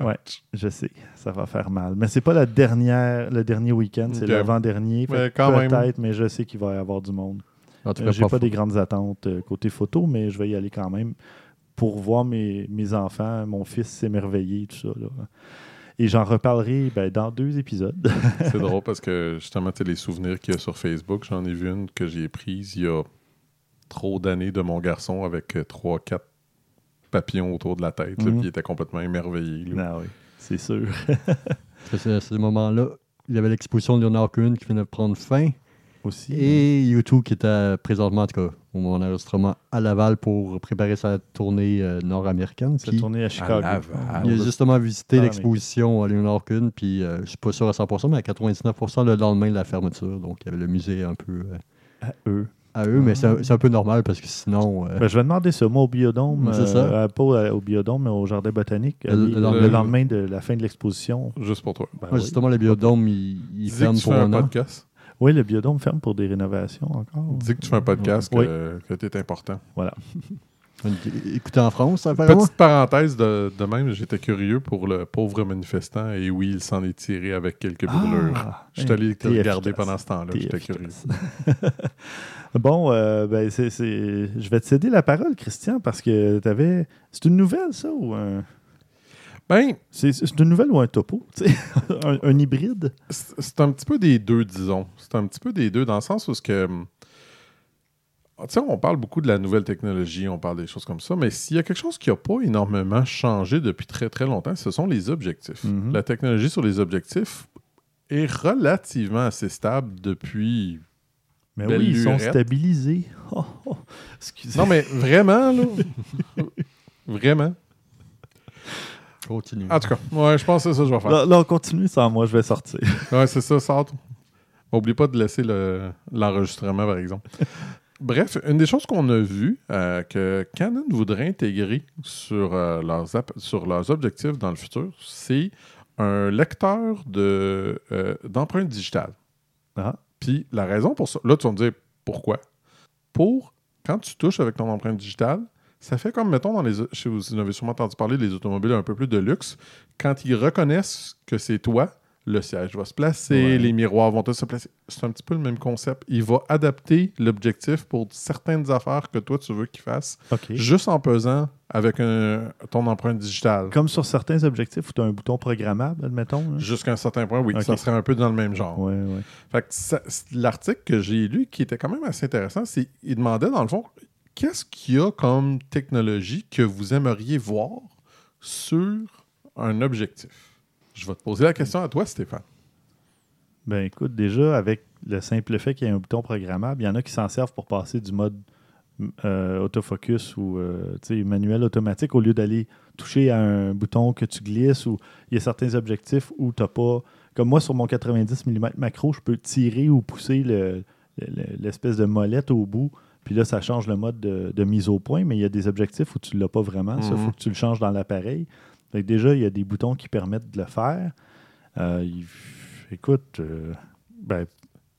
Ouais. Ouch. Je sais, ça va faire mal. Mais c'est pas la dernière, le dernier week-end, c'est Ok. l'avant-dernier. Peut-être, mais je sais qu'il va y avoir du monde. En tout Euh, cas, J'ai pas, des grandes attentes euh, côté photo, mais je vais y aller quand même pour voir mes, mes enfants, mon fils s'émerveiller, tout ça. là. Et j'en reparlerai ben, dans deux épisodes. C'est drôle parce que justement, tu sais, les souvenirs qu'il y a sur Facebook, j'en ai vu une que j'ai prise il y a trop d'années de mon garçon avec euh, trois, quatre papillons autour de la tête. là, Mhm. puis il était complètement émerveillé. là. ah oui, c'est sûr. À ce moment-là, il y avait l'exposition de Léonard Cohen qui venait de prendre fin. Aussi. Et YouTube qui était présentement, en tout cas, au moment d'enregistrement à Laval pour préparer sa tournée euh, nord-américaine. Puis, tournée à Chicago. Laval. Il a justement visité Ah, mais- l'exposition à Léonard Kuhn, puis euh, je suis pas sûr à 100%, mais à 99% le lendemain de la fermeture. Donc, il y avait le musée un peu euh, À eux. à eux, mais c'est un- peu normal parce que sinon. euh, Ben, je vais demander ça, moi, au biodôme. C'est ça. euh, pas au- biodôme, mais au jardin botanique. Le- aller le le, lendemain. de la fin de l'exposition. Juste pour toi. Ben ouais, oui. Justement, le biodôme, il, il ferme pour un un an. Oui, le biodôme ferme pour des rénovations encore. Dis que tu fais un podcast, Oui. que, que tu es important. Écoutez en France, apparemment. Petite parenthèse de, de même, j'étais curieux pour le pauvre manifestant et oui, il s'en est tiré avec quelques brûlures. Ah, Je suis allé te regarder efficace. pendant ce temps-là, j'étais curieux. bon, euh, ben, c'est, c'est- je vais te céder la parole, Christian, parce que tu avais. C'est une nouvelle, ça, ou un. Ben, C'est, une nouvelle ou un topo? un, un hybride? c'est un petit peu des deux, disons. C'est un petit peu des deux dans le sens où ce que. hum, sais, on parle beaucoup de la nouvelle technologie, on parle des choses comme ça, mais s'il y a quelque chose qui n'a pas énormément changé depuis très très longtemps, ce sont les objectifs. Mhm. La technologie sur les objectifs est relativement assez stable depuis. Mais oui, ils sont stabilisés. Oh, oh, excusez. Non, mais vraiment, là. vraiment. Continue. En tout cas, ouais, je pense que c'est ça que je vais faire. Là, là, on continue sans moi, je vais sortir. Ouais, c'est ça, sort. Oublie pas de laisser le- l'enregistrement, par exemple. Bref, une des choses qu'on a vues euh, que Canon voudrait intégrer sur, euh, leurs sur leurs objectifs dans le futur, c'est un lecteur de, euh, d'empreintes digitales. Ah, Puis la raison pour ça, là, tu vas me dire pourquoi. Pour, quand tu touches avec ton empreinte digitale, ça fait comme, mettons, dans les. Je sais, vous en avez sûrement entendu parler, les automobiles un peu plus de luxe. Quand ils reconnaissent que c'est toi, le siège va se placer, Ouais. les miroirs vont tous se placer. C'est un petit peu le même concept. Il va adapter l'objectif pour certaines affaires que toi, tu veux qu'il fasse, juste en pesant avec un- ton empreinte digitale. Comme sur certains objectifs où tu as un bouton programmable, admettons. là. Jusqu'à un certain point, oui, Ok. ça serait un peu dans le même genre. Ouais, ouais. Fait que l'article que j'ai lu, qui était quand même assez intéressant, c'est il demandait dans le fond, qu'est-ce qu'il y a comme technologie que vous aimeriez voir sur un objectif? Je vais te poser la question à toi, Stéphane. Ben écoute, déjà, avec le simple fait qu'il y ait un bouton programmable, il y en a qui s'en servent pour passer du mode euh, autofocus ou euh, manuel automatique au lieu d'aller toucher à un bouton que tu glisses ou il y a certains objectifs où tu n'as pas. Comme moi, sur mon 90 mm macro, je peux tirer ou pousser le- le- l'espèce de molette au bout. Puis là, ça change le mode de, de mise au point, mais il y a des objectifs où tu ne l'as pas vraiment. Ça, il Mhm. faut que tu le changes dans l'appareil. Déjà, il y a des boutons qui permettent de le faire. Euh, il- écoute, euh, ben,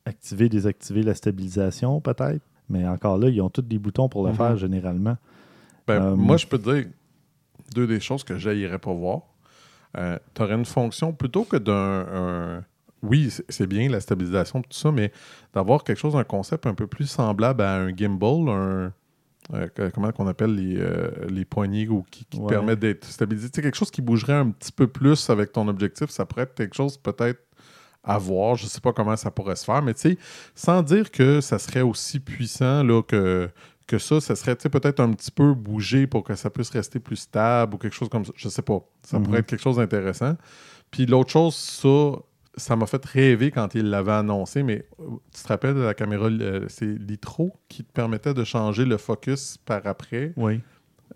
activer, désactiver la stabilisation peut-être. Mais encore là, ils ont tous des boutons pour le Mhm. faire généralement. Ben, Euh, moi, je peux te dire deux des choses que j'aillerais pas voir. tu aurais une fonction plutôt que d'un. Oui, c'est- bien la stabilisation tout ça, mais d'avoir quelque chose, un concept un peu plus semblable à un gimbal, un. euh, comment qu'on appelle les, euh, les poignées ou qui, qui te Ouais. permettent d'être stabilisé. Tu sais, quelque chose qui bougerait un petit peu plus avec ton objectif, ça pourrait être quelque chose peut-être à voir. Je sais pas comment ça pourrait se faire, mais tu sais, sans dire que ça serait aussi puissant là, que, que ça, ça serait peut-être un petit peu bougé pour que ça puisse rester plus stable ou quelque chose comme ça. Je sais pas. Ça Mhm. pourrait être quelque chose d'intéressant. Puis l'autre chose, ça, ça m'a fait rêver quand il l'avait annoncé, mais euh, tu te rappelles de la caméra, euh, c'est Litro qui te permettait de changer le focus par après. Oui.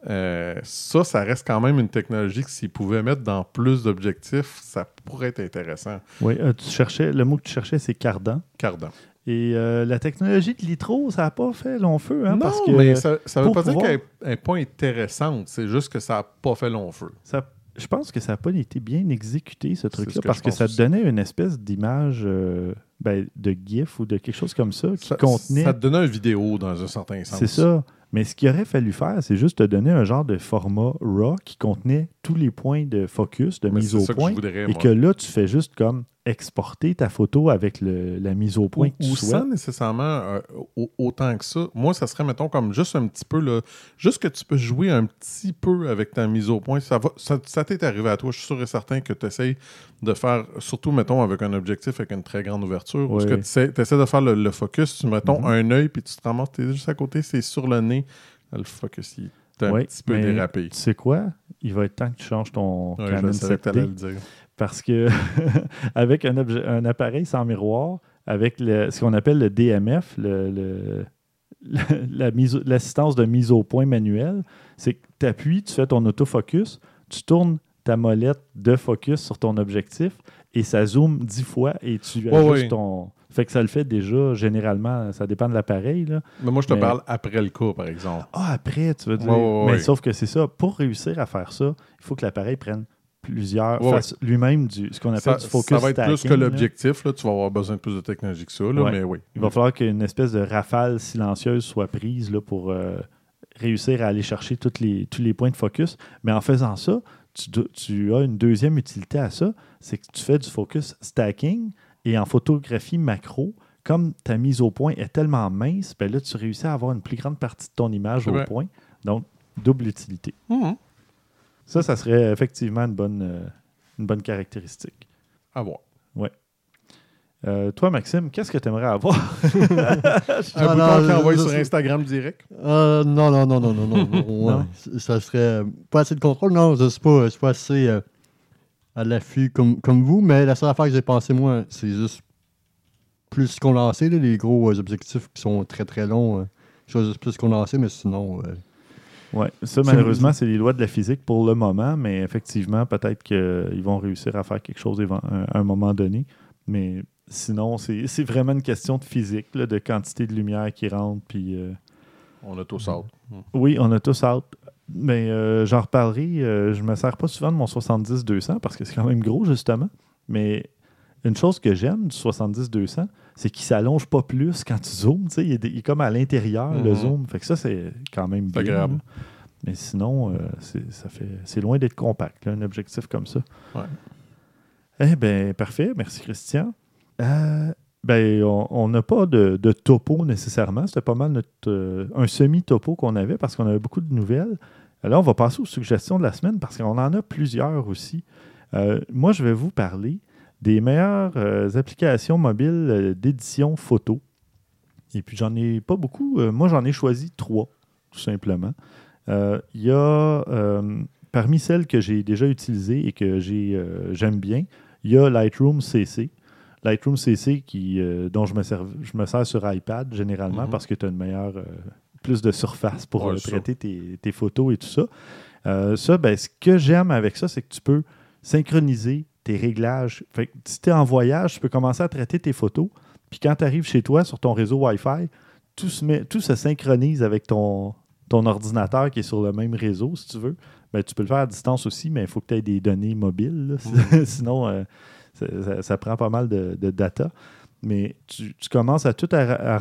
Euh, ça, ça reste quand même une technologie que s'ils pouvaient mettre dans plus d'objectifs, ça pourrait être intéressant. Oui, euh, tu cherchais, le mot que tu cherchais, c'est cardan. Cardan. Et euh, la technologie de Litro, ça n'a pas fait long feu. Hein, non, parce que mais ça ne veut pas dire qu'elle n'est pas intéressante. C'est juste que ça n'a pas fait long feu. ça- je pense que ça n'a pas été bien exécuté, ce truc-là, ce que parce que ça te donnait une espèce d'image euh, ben, de GIF ou de quelque chose comme ça qui Ça, contenait. ça te donnait une vidéo dans un certain sens. C'est ça. Mais ce qu'il aurait fallu faire, c'est juste te donner un genre de format RAW qui contenait tous les points de focus, de Mais mise au que point. voudrais, Et moi. que là, tu fais juste comme exporter ta photo avec la mise au point ou, que tu ou sans nécessairement euh, autant que ça. Moi, ça serait, mettons, comme juste un petit peu, là, juste que tu peux jouer un petit peu avec ta mise au point. Ça, ça, t'est arrivé à toi. Je suis sûr et certain que tu essayes de faire, surtout, mettons, avec un objectif, avec une très grande ouverture, parce oui. que tu essaies, de faire le, focus, tu mettons mm-hmm. un œil, puis tu te ramasses, tu es juste à côté, c'est sur le nez, le focus, il est un oui, petit peu dérapé. Tu sais quoi? Il va être temps que tu changes ton ouais, parce que avec un, appareil sans miroir, avec le- ce qu'on appelle le DMF, le- l'assistance de mise au point manuelle. C'est que tu appuies, tu fais ton autofocus, tu tournes ta molette de focus sur ton objectif et ça zoome 10 fois et tu Ouais, ajustes ton. Fait que ça le fait déjà, généralement, ça dépend de l'appareil. là. Mais moi, je te Mais- parle après le coup, par exemple. Ah, après, tu veux dire. Mais sauf que c'est ça. Pour réussir à faire ça, il faut que l'appareil prenne plusieurs. Ouais, fasse lui-même du, ce qu'on Ça, appelle du focus ça va être plus que l'objectif. là. Tu vas avoir besoin de plus de technologie que ça. là, Ouais. Mais oui. Il va falloir qu'une espèce de rafale silencieuse soit prise là, pour euh, réussir à aller chercher toutes les, tous les points de focus. Mais en faisant ça, tu, tu as une deuxième utilité à ça, c'est que tu fais du focus stacking et en photographie macro, comme ta mise au point est tellement mince, ben là, tu réussis à avoir une plus grande partie de ton image au vrai. point. Donc, double utilité. Mhm. Ça, ça serait effectivement une bonne, euh, une bonne caractéristique. À voir. Euh, toi, Maxime, qu'est-ce que tu aimerais avoir? Un Ah, bouton non, qui envoie sur je- Instagram direct. Euh, non, non, non, non, non, non. non, ouais. Ça serait euh, pas assez de contrôle. Non, je ne suis pas, je suis pas assez euh, à l'affût comme, comme vous, mais la seule affaire que j'ai pensé, moi, c'est juste plus condensé, là, les gros euh, objectifs qui sont très très longs. euh, je choisis plus condensé, mais sinon. Oui, ça, malheureusement, c'est les lois de la physique pour le moment, mais effectivement, peut-être qu'ils vont réussir à faire quelque chose à un moment donné. Mais sinon, c'est c'est vraiment une question de physique, là, de quantité de lumière qui rentre. Puis, euh, On a tous hâte. oui, on a tous hâte. Mais euh, j'en reparlerai. euh, je me sers pas souvent de mon 70-200 parce que c'est quand même gros, justement. Mais une chose que j'aime du 70-200, c'est qu'il s'allonge pas plus quand tu zoomes. Il est, il est comme à l'intérieur, le Mhm. zoom. Fait que ça, c'est quand même bien. agréable. là. Mais sinon, euh, c'est- ça fait, c'est loin d'être compact, là, un objectif comme ça. Ouais. Eh bien, parfait. Merci, Christian. Euh, ben, on- n'a pas de, de topo nécessairement. C'était pas mal notre, euh, un semi-topo qu'on avait parce qu'on avait beaucoup de nouvelles. Alors, on va passer aux suggestions de la semaine parce qu'on en a plusieurs aussi. Moi, je vais vous parler des meilleures euh, applications mobiles euh, d'édition photo. Et puis, j'en ai pas beaucoup. Euh, moi, j'en ai choisi trois, tout simplement. Il y a, parmi celles que j'ai déjà utilisées et que j'ai, j'aime bien, il y a Lightroom CC. Lightroom CC qui, euh, dont je me, sers, je me sers sur iPad généralement Mhm. parce que tu as une meilleure, euh, plus de surface pour Ouais, euh, traiter tes, tes photos et tout ça. Ça, ben, ce que j'aime avec ça, c'est que tu peux synchroniser tes réglages. Fait que si tu es en voyage, tu peux commencer à traiter tes photos. Puis quand tu arrives chez toi sur ton réseau Wi-Fi, tout se, met- tout se synchronise avec ton, ton ordinateur qui est sur le même réseau, si tu veux. Ben, tu peux le faire à distance aussi, mais il faut que tu aies des données mobiles. Sinon, euh, ça, ça- ça prend pas mal de, de data. Mais tu, tu commences à tout arra-